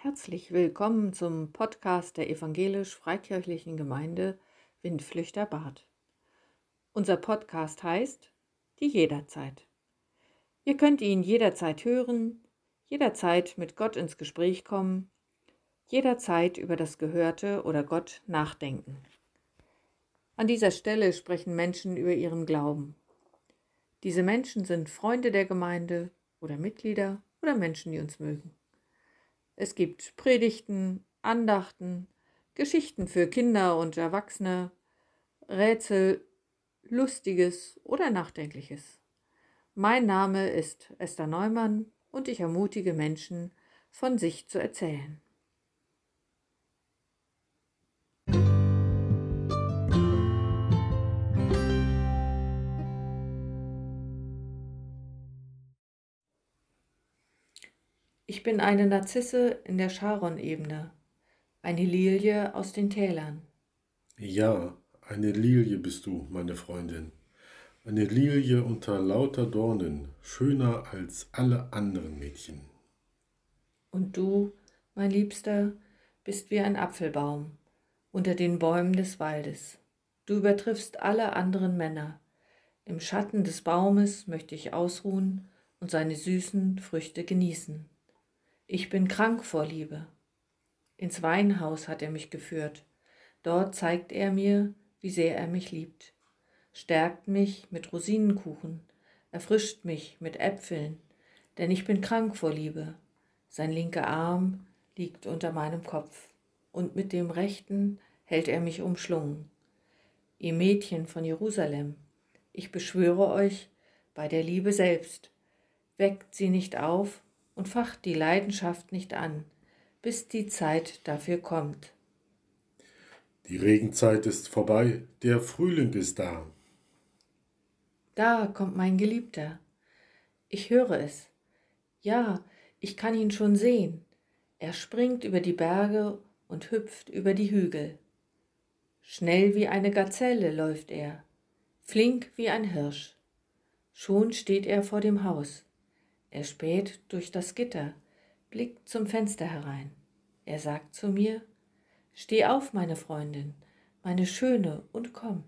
Herzlich willkommen zum Podcast der evangelisch-freikirchlichen Gemeinde Windflüchter Bad. Unser Podcast heißt Die Jederzeit. Ihr könnt ihn jederzeit hören, jederzeit mit Gott ins Gespräch kommen, jederzeit über das Gehörte oder Gott nachdenken. An dieser Stelle sprechen Menschen über ihren Glauben. Diese Menschen sind Freunde der Gemeinde oder Mitglieder oder Menschen, die uns mögen. Es gibt Predigten, Andachten, Geschichten für Kinder und Erwachsene, Rätsel, Lustiges oder Nachdenkliches. Mein Name ist Esther Neumann und ich ermutige Menschen, von sich zu erzählen. Ich bin eine Narzisse in der Charon-Ebene, eine Lilie aus den Tälern. Ja, eine Lilie bist du, meine Freundin. Eine Lilie unter lauter Dornen, schöner als alle anderen Mädchen. Und du, mein Liebster, bist wie ein Apfelbaum unter den Bäumen des Waldes. Du übertriffst alle anderen Männer. Im Schatten des Baumes möchte ich ausruhen und seine süßen Früchte genießen. Ich bin krank vor Liebe. Ins Weinhaus hat er mich geführt. Dort zeigt er mir, wie sehr er mich liebt. Stärkt mich mit Rosinenkuchen, erfrischt mich mit Äpfeln, denn ich bin krank vor Liebe. Sein linker Arm liegt unter meinem Kopf und mit dem rechten hält er mich umschlungen. Ihr Mädchen von Jerusalem, ich beschwöre euch bei der Liebe selbst, weckt sie nicht auf und facht die Leidenschaft nicht an, bis die Zeit dafür kommt. Die Regenzeit ist vorbei, der Frühling ist da. Da kommt mein Geliebter. Ich höre es. Ja, ich kann ihn schon sehen. Er springt über die Berge und hüpft über die Hügel. Schnell wie eine Gazelle läuft er, flink wie ein Hirsch. Schon steht er vor dem Haus. Er späht durch das Gitter, blickt zum Fenster herein. Er sagt zu mir, Steh auf, meine Freundin, meine Schöne, und komm.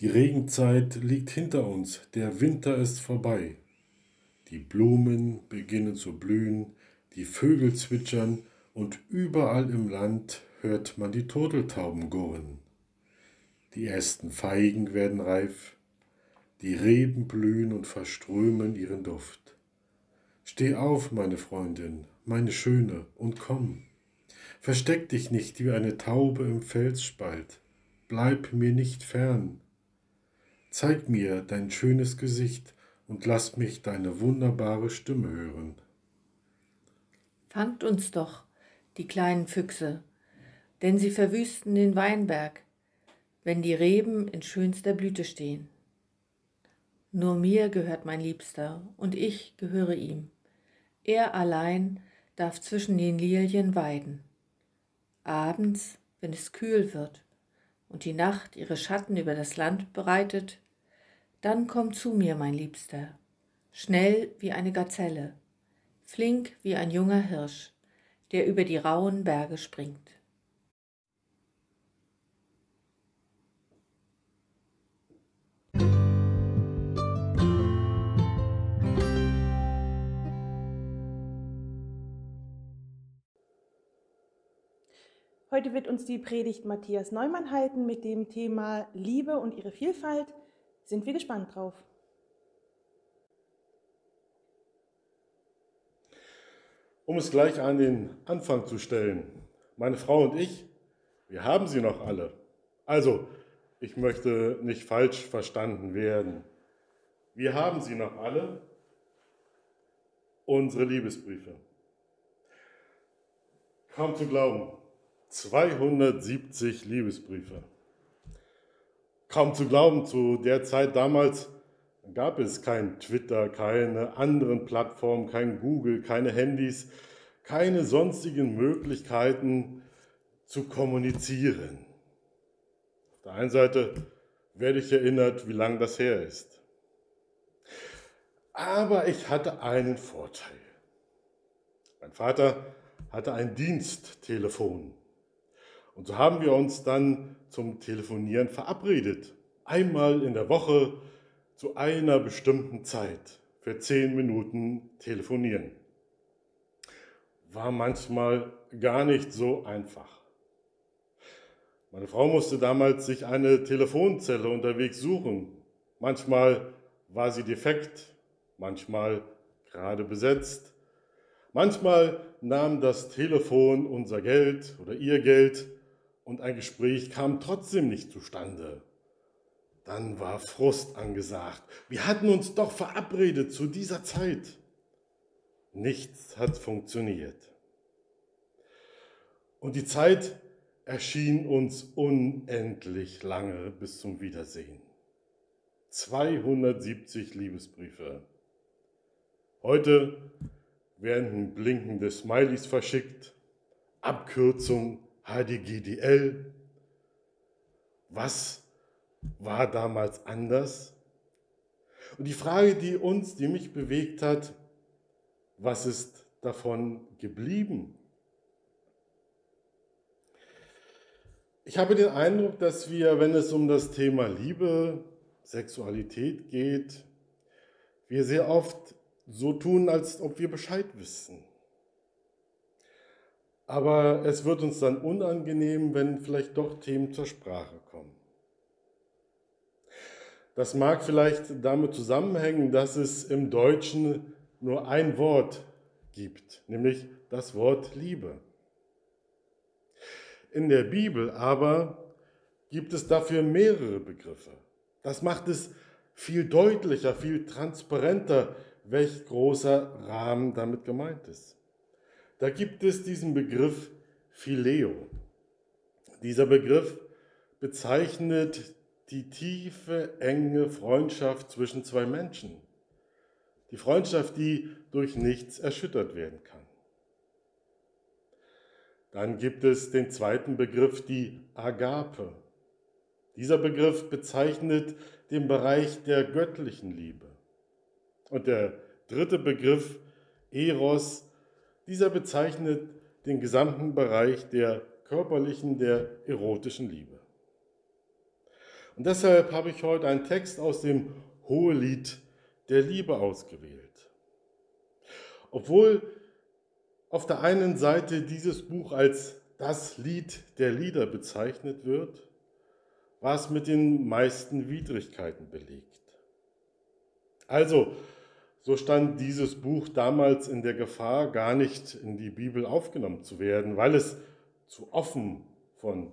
Die Regenzeit liegt hinter uns, der Winter ist vorbei. Die Blumen beginnen zu blühen, die Vögel zwitschern und überall im Land hört man die Turteltauben gurren. Die ersten Feigen werden reif, die Reben blühen und verströmen ihren Duft. Steh auf, meine Freundin, meine Schöne, und komm. Versteck dich nicht wie eine Taube im Felsspalt. Bleib mir nicht fern. Zeig mir dein schönes Gesicht und lass mich deine wunderbare Stimme hören. Fangt uns doch, die kleinen Füchse, denn sie verwüsten den Weinberg, wenn die Reben in schönster Blüte stehen. Nur mir gehört mein Liebster, und ich gehöre ihm. Er allein darf zwischen den Lilien weiden. Abends, wenn es kühl wird und die Nacht ihre Schatten über das Land bereitet, dann komm zu mir, mein Liebster, schnell wie eine Gazelle, flink wie ein junger Hirsch, der über die rauen Berge springt. Heute wird uns die Predigt Matthias Neumann halten mit dem Thema Liebe und ihre Vielfalt. Sind wir gespannt drauf. Um es gleich an den Anfang zu stellen, meine Frau und ich, wir haben sie noch alle. Also, ich möchte nicht falsch verstanden werden. Wir haben sie noch alle, unsere Liebesbriefe. Kaum zu glauben, 270 Liebesbriefe. Kaum zu glauben, zu der Zeit damals gab es kein Twitter, keine anderen Plattformen, kein Google, keine Handys, keine sonstigen Möglichkeiten zu kommunizieren. Auf der einen Seite werde ich erinnert, wie lang das her ist. Aber ich hatte einen Vorteil. Mein Vater hatte ein Diensttelefon. Und so haben wir uns dann zum Telefonieren verabredet. Einmal in der Woche zu einer bestimmten Zeit für zehn Minuten telefonieren. War manchmal gar nicht so einfach. Meine Frau musste damals sich eine Telefonzelle unterwegs suchen. Manchmal war sie defekt, manchmal gerade besetzt. Manchmal nahm das Telefon unser Geld oder ihr Geld und ein Gespräch kam trotzdem nicht zustande. Dann war Frust angesagt. Wir hatten uns doch verabredet zu dieser Zeit. Nichts hat funktioniert. Und die Zeit erschien uns unendlich lange bis zum Wiedersehen. 270 Liebesbriefe. Heute werden blinkende Smileys verschickt, Abkürzung HDGDL. Was war damals anders? Und die Frage, die uns, die mich bewegt hat, was ist davon geblieben? Ich habe den Eindruck, dass wir, wenn es um das Thema Liebe, Sexualität geht, wir sehr oft so tun, als ob wir Bescheid wissen. Aber es wird uns dann unangenehm, wenn vielleicht doch Themen zur Sprache kommen. Das mag vielleicht damit zusammenhängen, dass es im Deutschen nur ein Wort gibt, nämlich das Wort Liebe. In der Bibel aber gibt es dafür mehrere Begriffe. Das macht es viel deutlicher, viel transparenter, welch großer Rahmen damit gemeint ist. Da gibt es diesen Begriff Phileo. Dieser Begriff bezeichnet die tiefe, enge Freundschaft zwischen zwei Menschen. Die Freundschaft, die durch nichts erschüttert werden kann. Dann gibt es den zweiten Begriff, die Agape. Dieser Begriff bezeichnet den Bereich der göttlichen Liebe. Und der dritte Begriff, Eros, dieser bezeichnet den gesamten Bereich der körperlichen, der erotischen Liebe. Und deshalb habe ich heute einen Text aus dem Hohelied der Liebe ausgewählt. Obwohl auf der einen Seite dieses Buch als das Lied der Lieder bezeichnet wird, war es mit den meisten Widrigkeiten belegt. Also, so stand dieses Buch damals in der Gefahr, gar nicht in die Bibel aufgenommen zu werden, weil es zu offen von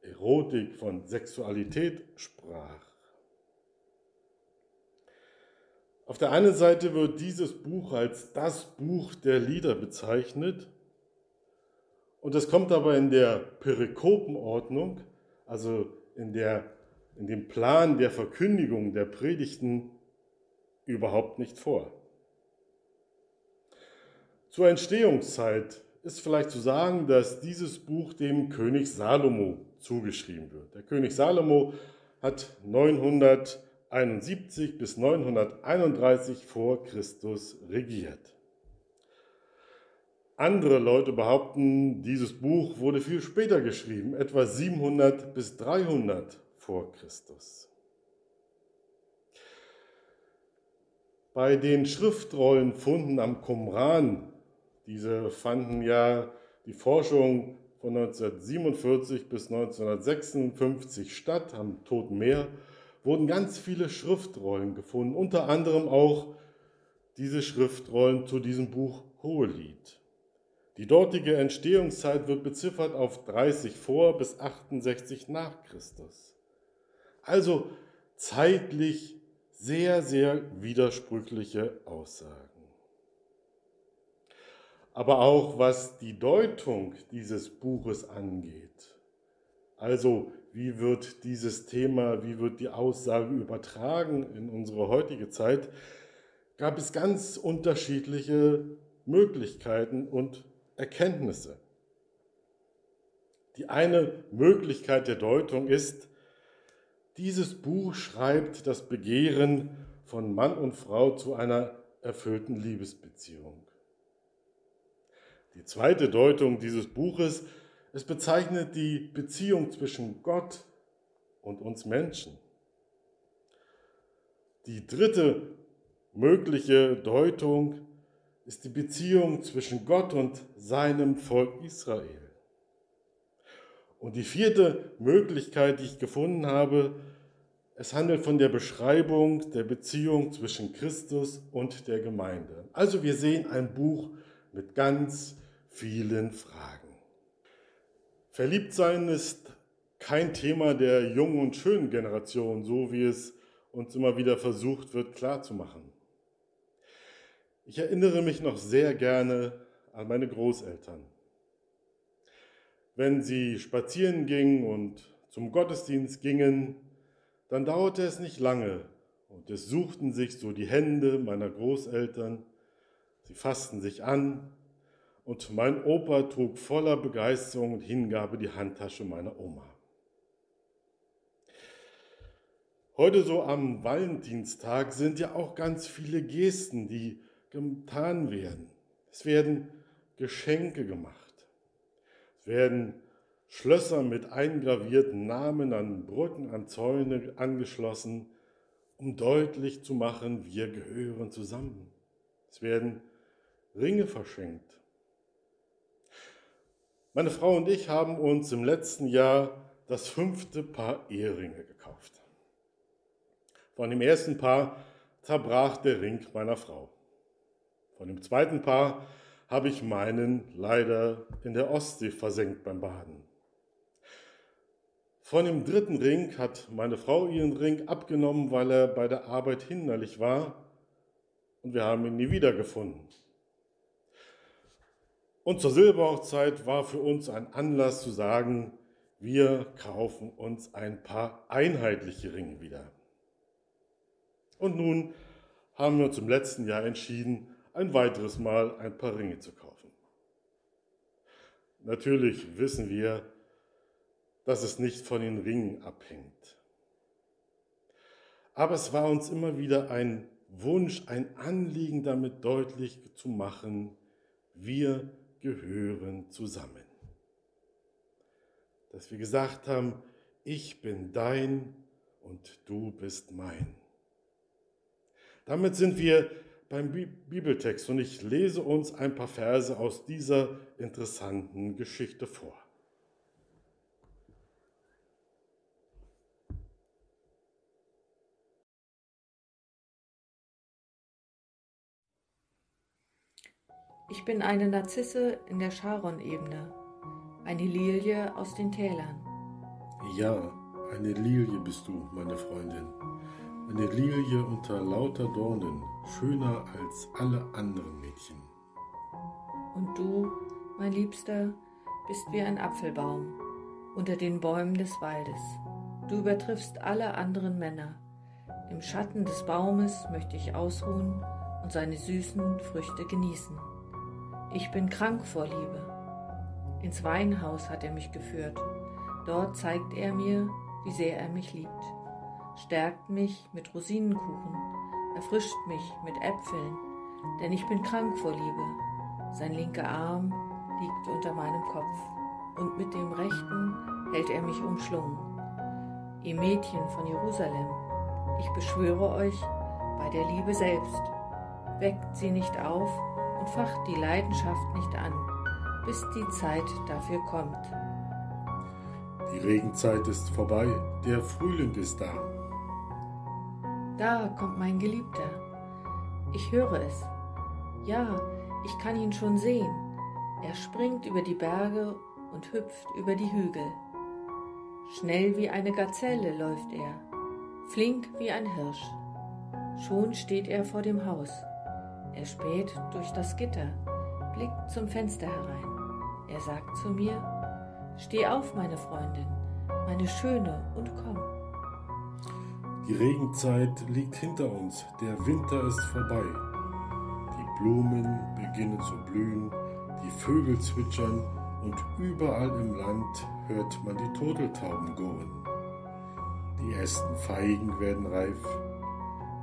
Erotik, von Sexualität sprach. Auf der einen Seite wird dieses Buch als das Buch der Lieder bezeichnet und es kommt aber in der Perikopenordnung, also in, der, in dem Plan der Verkündigung der Predigten, überhaupt nicht vor. Zur Entstehungszeit ist vielleicht zu sagen, dass dieses Buch dem König Salomo zugeschrieben wird. Der König Salomo hat 900 971 bis 931 vor Christus regiert. Andere Leute behaupten, dieses Buch wurde viel später geschrieben, etwa 700 bis 300 vor Christus. Bei den Schriftrollenfunden am Qumran, diese fanden ja die Forschung von 1947 bis 1956 statt am Toten Meer, wurden ganz viele Schriftrollen gefunden, unter anderem auch diese Schriftrollen zu diesem Buch Hohelied. Die dortige Entstehungszeit wird beziffert auf 30 vor bis 68 nach Christus. Also zeitlich sehr, sehr widersprüchliche Aussagen. Aber auch was die Deutung dieses Buches angeht, also wie wird dieses Thema, wie wird die Aussage übertragen in unsere heutige Zeit, gab es ganz unterschiedliche Möglichkeiten und Erkenntnisse. Die eine Möglichkeit der Deutung ist, dieses Buch schreibt das Begehren von Mann und Frau zu einer erfüllten Liebesbeziehung. Die zweite Deutung dieses Buches, es bezeichnet die Beziehung zwischen Gott und uns Menschen. Die dritte mögliche Deutung ist die Beziehung zwischen Gott und seinem Volk Israel. Und die vierte Möglichkeit, die ich gefunden habe, es handelt von der Beschreibung der Beziehung zwischen Christus und der Gemeinde. Also wir sehen ein Buch mit ganz vielen Fragen. Verliebtsein ist kein Thema der jungen und schönen Generation, so wie es uns immer wieder versucht wird klarzumachen. Ich erinnere mich noch sehr gerne an meine Großeltern wenn sie spazieren gingen und zum Gottesdienst gingen, dann dauerte es nicht lange und es suchten sich so die Hände meiner Großeltern, sie fassten sich an und mein Opa trug voller Begeisterung und Hingabe die Handtasche meiner Oma. Heute so am Valentinstag sind ja auch ganz viele Gesten, die getan werden. Es werden Geschenke gemacht. Werden Schlösser mit eingravierten Namen an Brücken, an Zäune angeschlossen, um deutlich zu machen, wir gehören zusammen. Es werden Ringe verschenkt. Meine Frau und ich haben uns im letzten Jahr das fünfte Paar Eheringe gekauft. Von dem ersten Paar zerbrach der Ring meiner Frau. Von dem zweiten Paar habe ich meinen leider in der Ostsee versenkt beim Baden. Von dem dritten Ring hat meine Frau ihren Ring abgenommen, weil er bei der Arbeit hinderlich war und wir haben ihn nie wiedergefunden. Und zur Silberhochzeit war für uns ein Anlass zu sagen, wir kaufen uns ein paar einheitliche Ringe wieder. Und nun haben wir uns im letzten Jahr entschieden, ein weiteres Mal ein paar Ringe zu kaufen. Natürlich wissen wir, dass es nicht von den Ringen abhängt. Aber es war uns immer wieder ein Wunsch, ein Anliegen damit deutlich zu machen, wir gehören zusammen. Dass wir gesagt haben, ich bin dein und du bist mein. Damit sind wir beim Bibeltext und ich lese uns ein paar Verse aus dieser interessanten Geschichte vor. Ich bin eine Narzisse in der Charon-Ebene, eine Lilie aus den Tälern. Ja, eine Lilie bist du, meine Freundin. Eine Lilie unter lauter Dornen, schöner als alle anderen Mädchen. Und du, mein Liebster, bist wie ein Apfelbaum unter den Bäumen des Waldes. Du übertriffst alle anderen Männer. Im Schatten des Baumes möchte ich ausruhen und seine süßen Früchte genießen. Ich bin krank vor Liebe. Ins Weinhaus hat er mich geführt. Dort zeigt er mir, wie sehr er mich liebt stärkt mich mit Rosinenkuchen, erfrischt mich mit Äpfeln, denn ich bin krank vor Liebe. Sein linker Arm liegt unter meinem Kopf und mit dem rechten hält er mich umschlungen. Ihr Mädchen von Jerusalem, ich beschwöre euch bei der Liebe selbst, weckt sie nicht auf und facht die Leidenschaft nicht an, bis die Zeit dafür kommt. Die Regenzeit ist vorbei, der Frühling ist da. Da kommt mein Geliebter. Ich höre es. Ja, ich kann ihn schon sehen. Er springt über die Berge und hüpft über die Hügel. Schnell wie eine Gazelle läuft er, flink wie ein Hirsch. Schon steht er vor dem Haus. Er späht durch das Gitter, blickt zum Fenster herein. Er sagt zu mir, Steh auf, meine Freundin, meine Schöne, und komm. Die Regenzeit liegt hinter uns, der Winter ist vorbei. Die Blumen beginnen zu blühen, die Vögel zwitschern und überall im Land hört man die Turteltauben gurren. Die ersten Feigen werden reif,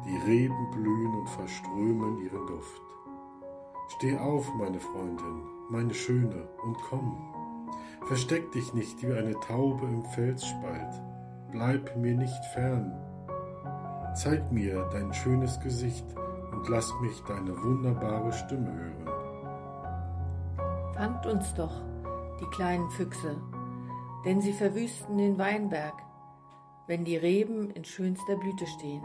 die Reben blühen und verströmen ihren Duft. Steh auf, meine Freundin, meine Schöne, und komm. Versteck dich nicht wie eine Taube im Felsspalt. Bleib mir nicht fern. Zeig mir dein schönes Gesicht und lass mich deine wunderbare Stimme hören. Fangt uns doch, die kleinen Füchse, denn sie verwüsten den Weinberg, wenn die Reben in schönster Blüte stehen.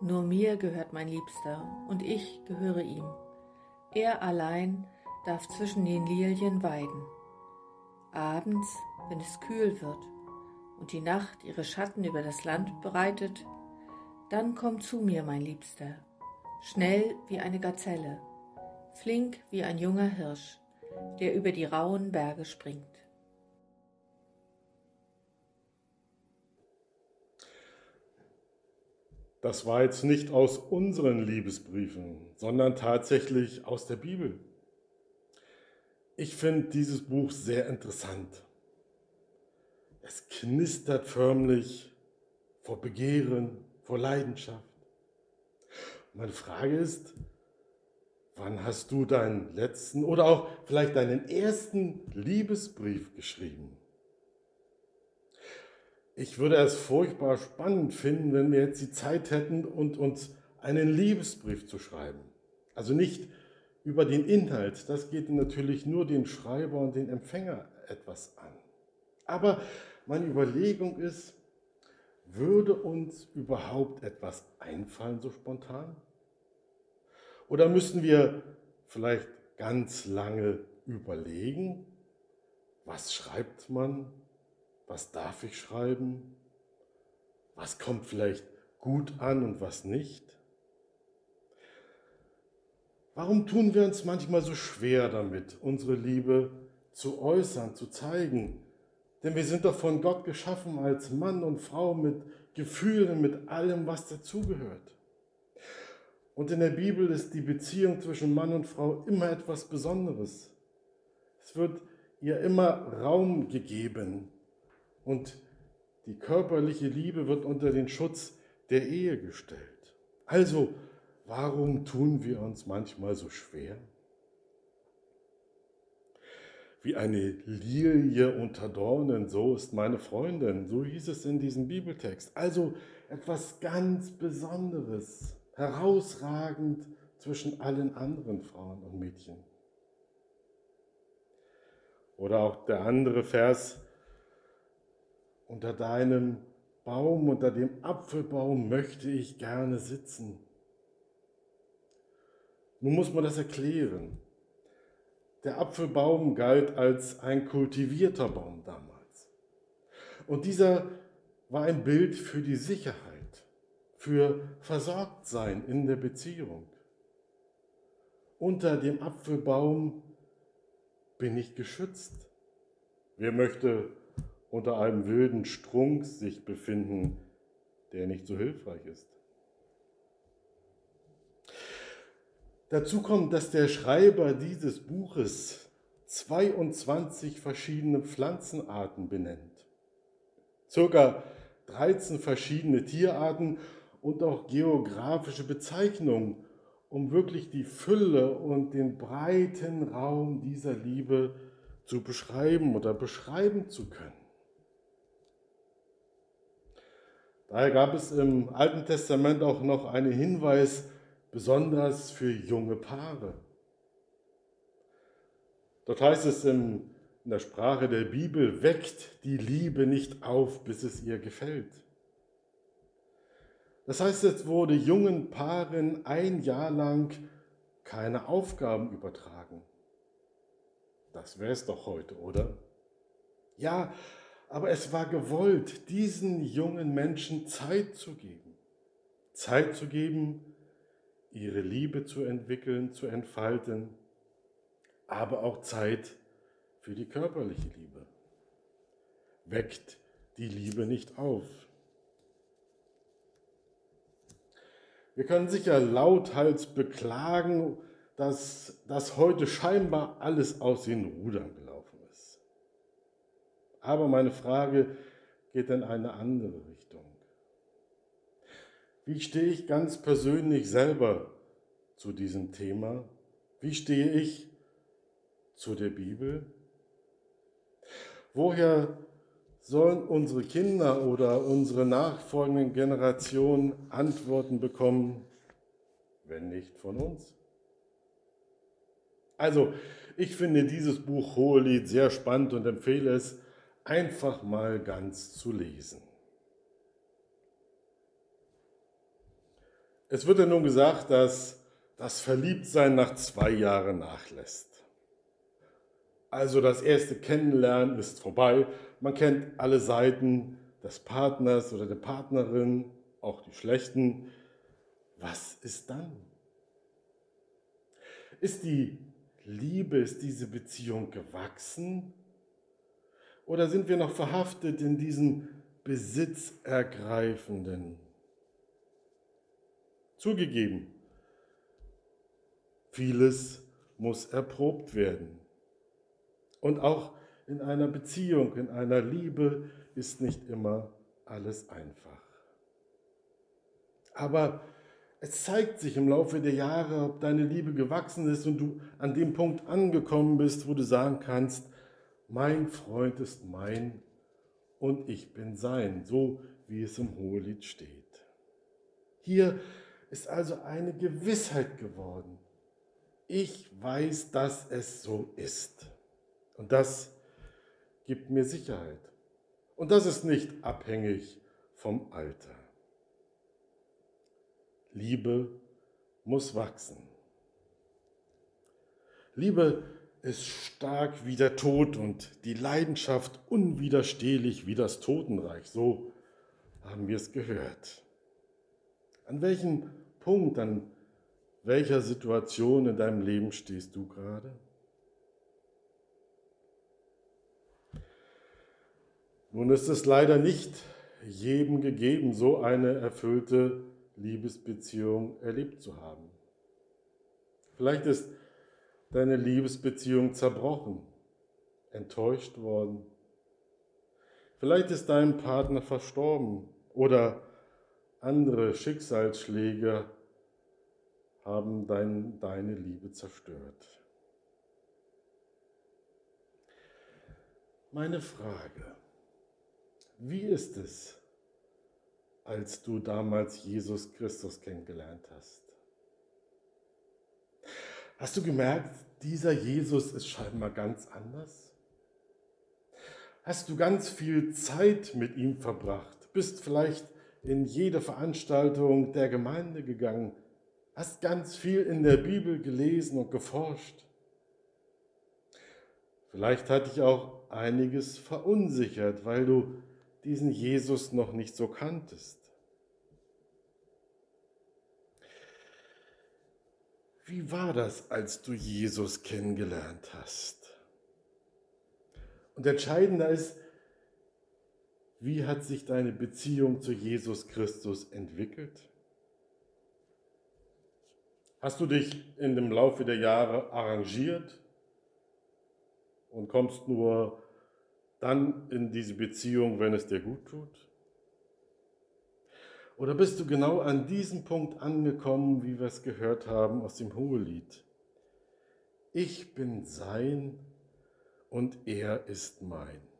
Nur mir gehört mein Liebster und ich gehöre ihm. Er allein darf zwischen den Lilien weiden. Abends, wenn es kühl wird und die Nacht ihre Schatten über das Land breitet, dann komm zu mir, mein Liebster, schnell wie eine Gazelle, flink wie ein junger Hirsch, der über die rauen Berge springt. Das war jetzt nicht aus unseren Liebesbriefen, sondern tatsächlich aus der Bibel. Ich finde dieses Buch sehr interessant. Es knistert förmlich vor Begehren, vor Leidenschaft. Meine Frage ist, wann hast du deinen letzten oder auch vielleicht deinen ersten Liebesbrief geschrieben? Ich würde es furchtbar spannend finden, wenn wir jetzt die Zeit hätten und uns einen Liebesbrief zu schreiben. Also nicht über den Inhalt, das geht natürlich nur den Schreiber und den Empfänger etwas an. Aber meine Überlegung ist, würde uns überhaupt etwas einfallen so spontan? Oder müssen wir vielleicht ganz lange überlegen, was schreibt man was darf ich schreiben, was kommt vielleicht gut an und was nicht. Warum tun wir uns manchmal so schwer damit, unsere Liebe zu äußern, zu zeigen? Denn wir sind doch von Gott geschaffen als Mann und Frau mit Gefühlen, mit allem, was dazugehört. Und in der Bibel ist die Beziehung zwischen Mann und Frau immer etwas Besonderes. Es wird ihr immer Raum gegeben. Und die körperliche Liebe wird unter den Schutz der Ehe gestellt. Also, warum tun wir uns manchmal so schwer? Wie eine Lilie unter Dornen, so ist meine Freundin, so hieß es in diesem Bibeltext. Also etwas ganz Besonderes, herausragend zwischen allen anderen Frauen und Mädchen. Oder auch der andere Vers, unter deinem Baum, unter dem Apfelbaum möchte ich gerne sitzen. Nun muss man das erklären. Der Apfelbaum galt als ein kultivierter Baum damals. Und dieser war ein Bild für die Sicherheit, für Versorgtsein in der Beziehung. Unter dem Apfelbaum bin ich geschützt. Wer möchte unter einem wilden Strunk sich befinden, der nicht so hilfreich ist. Dazu kommt, dass der Schreiber dieses Buches 22 verschiedene Pflanzenarten benennt, circa 13 verschiedene Tierarten und auch geografische Bezeichnungen, um wirklich die Fülle und den breiten Raum dieser Liebe zu beschreiben oder beschreiben zu können. Daher gab es im Alten Testament auch noch einen Hinweis, besonders für junge Paare. Dort heißt es in der Sprache der Bibel, weckt die Liebe nicht auf, bis es ihr gefällt. Das heißt, es wurde jungen Paaren ein Jahr lang keine Aufgaben übertragen. Das wäre es doch heute, oder? Ja, aber es war gewollt, diesen jungen Menschen Zeit zu geben. Zeit zu geben, ihre Liebe zu entwickeln, zu entfalten, aber auch Zeit für die körperliche Liebe. Weckt die Liebe nicht auf. Wir können sicher lauthals beklagen, dass das heute scheinbar alles aus den Rudern aber meine Frage geht in eine andere Richtung. Wie stehe ich ganz persönlich selber zu diesem Thema? Wie stehe ich zu der Bibel? Woher sollen unsere Kinder oder unsere nachfolgenden Generationen Antworten bekommen, wenn nicht von uns? Also, ich finde dieses Buch Hohelied sehr spannend und empfehle es einfach mal ganz zu lesen. Es wird ja nun gesagt, dass das Verliebtsein nach zwei Jahren nachlässt. Also das erste Kennenlernen ist vorbei. Man kennt alle Seiten des Partners oder der Partnerin, auch die schlechten. Was ist dann? Ist die Liebe, ist diese Beziehung gewachsen? Oder sind wir noch verhaftet in diesem Besitzergreifenden? Zugegeben, vieles muss erprobt werden. Und auch in einer Beziehung, in einer Liebe ist nicht immer alles einfach. Aber es zeigt sich im Laufe der Jahre, ob deine Liebe gewachsen ist und du an dem Punkt angekommen bist, wo du sagen kannst, mein Freund ist mein und ich bin sein, so wie es im Hohelied steht. Hier ist also eine Gewissheit geworden. Ich weiß, dass es so ist. Und das gibt mir Sicherheit. Und das ist nicht abhängig vom Alter. Liebe muss wachsen. Liebe ist stark wie der Tod und die Leidenschaft unwiderstehlich wie das Totenreich. So haben wir es gehört. An welchem Punkt, an welcher Situation in deinem Leben stehst du gerade? Nun ist es leider nicht jedem gegeben, so eine erfüllte Liebesbeziehung erlebt zu haben. Vielleicht ist deine Liebesbeziehung zerbrochen, enttäuscht worden. Vielleicht ist dein Partner verstorben oder andere Schicksalsschläge haben dein, deine Liebe zerstört. Meine Frage, wie ist es, als du damals Jesus Christus kennengelernt hast? Hast du gemerkt, dieser Jesus ist scheinbar ganz anders? Hast du ganz viel Zeit mit ihm verbracht? Bist vielleicht in jede Veranstaltung der Gemeinde gegangen? Hast ganz viel in der Bibel gelesen und geforscht? Vielleicht hat dich auch einiges verunsichert, weil du diesen Jesus noch nicht so kanntest. Wie war das, als du Jesus kennengelernt hast? Und entscheidender ist, wie hat sich deine Beziehung zu Jesus Christus entwickelt? Hast du dich in dem Laufe der Jahre arrangiert und kommst nur dann in diese Beziehung, wenn es dir gut tut? Oder bist du genau an diesem Punkt angekommen, wie wir es gehört haben aus dem Hohelied? Ich bin sein und er ist mein.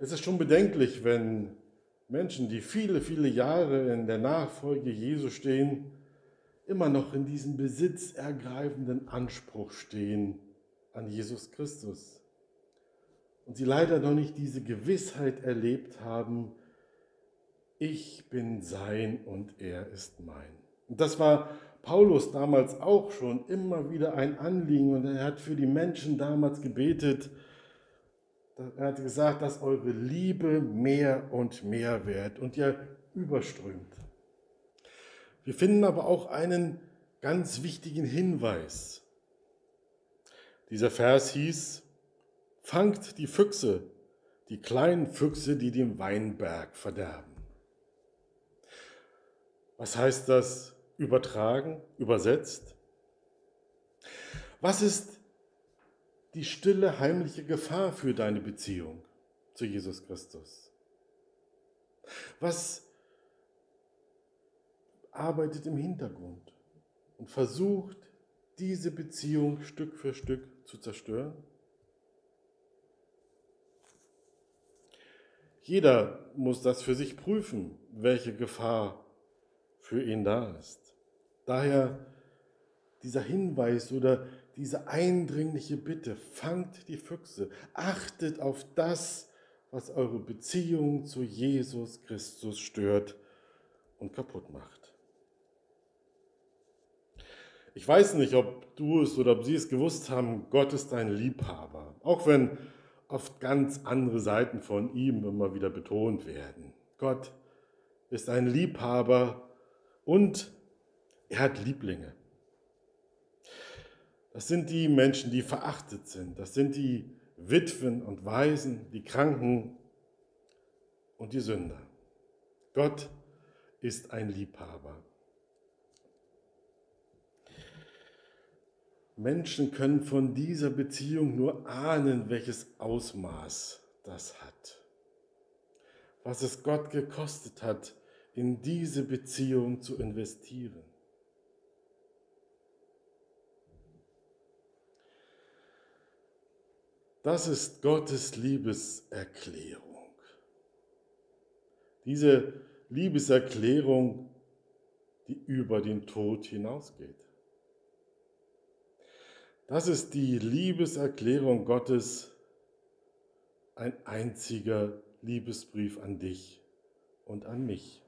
Es ist schon bedenklich, wenn Menschen, die viele, viele Jahre in der Nachfolge Jesu stehen, immer noch in diesem besitzergreifenden Anspruch stehen an Jesus Christus. Und sie leider noch nicht diese Gewissheit erlebt haben, ich bin sein und er ist mein. Und das war Paulus damals auch schon immer wieder ein Anliegen und er hat für die Menschen damals gebetet. Er hat gesagt, dass eure Liebe mehr und mehr wird und ihr überströmt. Wir finden aber auch einen ganz wichtigen Hinweis. Dieser Vers hieß, fangt die Füchse, die kleinen Füchse, die den Weinberg verderben. Was heißt das übertragen, übersetzt? Was ist die stille, heimliche Gefahr für deine Beziehung zu Jesus Christus? Was arbeitet im Hintergrund und versucht, diese Beziehung Stück für Stück zu zerstören? Jeder muss das für sich prüfen, welche Gefahr für ihn da ist. Daher dieser Hinweis oder diese eindringliche Bitte, fangt die Füchse, achtet auf das, was eure Beziehung zu Jesus Christus stört und kaputt macht. Ich weiß nicht, ob du es oder ob sie es gewusst haben, Gott ist ein Liebhaber, auch wenn oft ganz andere Seiten von ihm immer wieder betont werden. Gott ist ein Liebhaber und er hat Lieblinge. Das sind die Menschen, die verachtet sind. Das sind die Witwen und Waisen, die Kranken und die Sünder. Gott ist ein Liebhaber. Menschen können von dieser Beziehung nur ahnen, welches Ausmaß das hat. Was es Gott gekostet hat, in diese Beziehung zu investieren. Das ist Gottes Liebeserklärung. Diese Liebeserklärung, die über den Tod hinausgeht. Das ist die Liebeserklärung Gottes, ein einziger Liebesbrief an dich und an mich.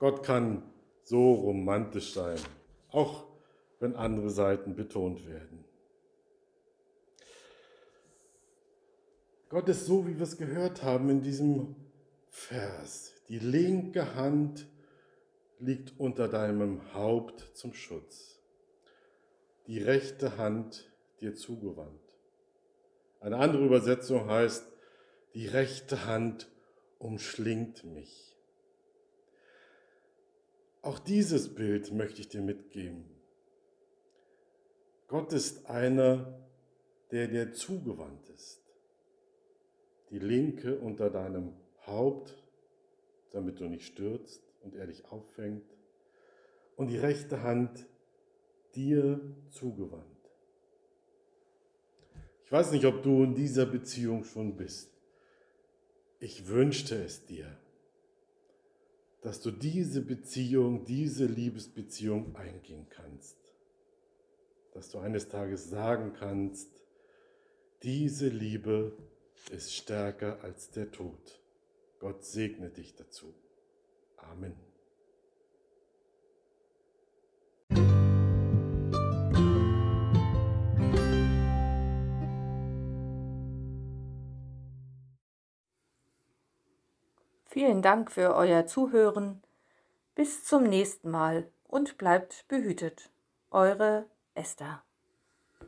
Gott kann so romantisch sein, auch wenn andere Seiten betont werden. Gott ist so, wie wir es gehört haben in diesem Vers. Die linke Hand liegt unter deinem Haupt zum Schutz, die rechte Hand dir zugewandt. Eine andere Übersetzung heißt, die rechte Hand umschlingt mich. Auch dieses Bild möchte ich dir mitgeben. Gott ist einer, der dir zugewandt ist. Die linke unter deinem Haupt, damit du nicht stürzt und er dich auffängt. Und die rechte Hand dir zugewandt. Ich weiß nicht, ob du in dieser Beziehung schon bist. Ich wünschte es dir, dass du diese Beziehung, diese Liebesbeziehung eingehen kannst dass du eines Tages sagen kannst, diese Liebe ist stärker als der Tod. Gott segne dich dazu. Amen. Vielen Dank für euer Zuhören. Bis zum nächsten Mal und bleibt behütet. Eure Esther.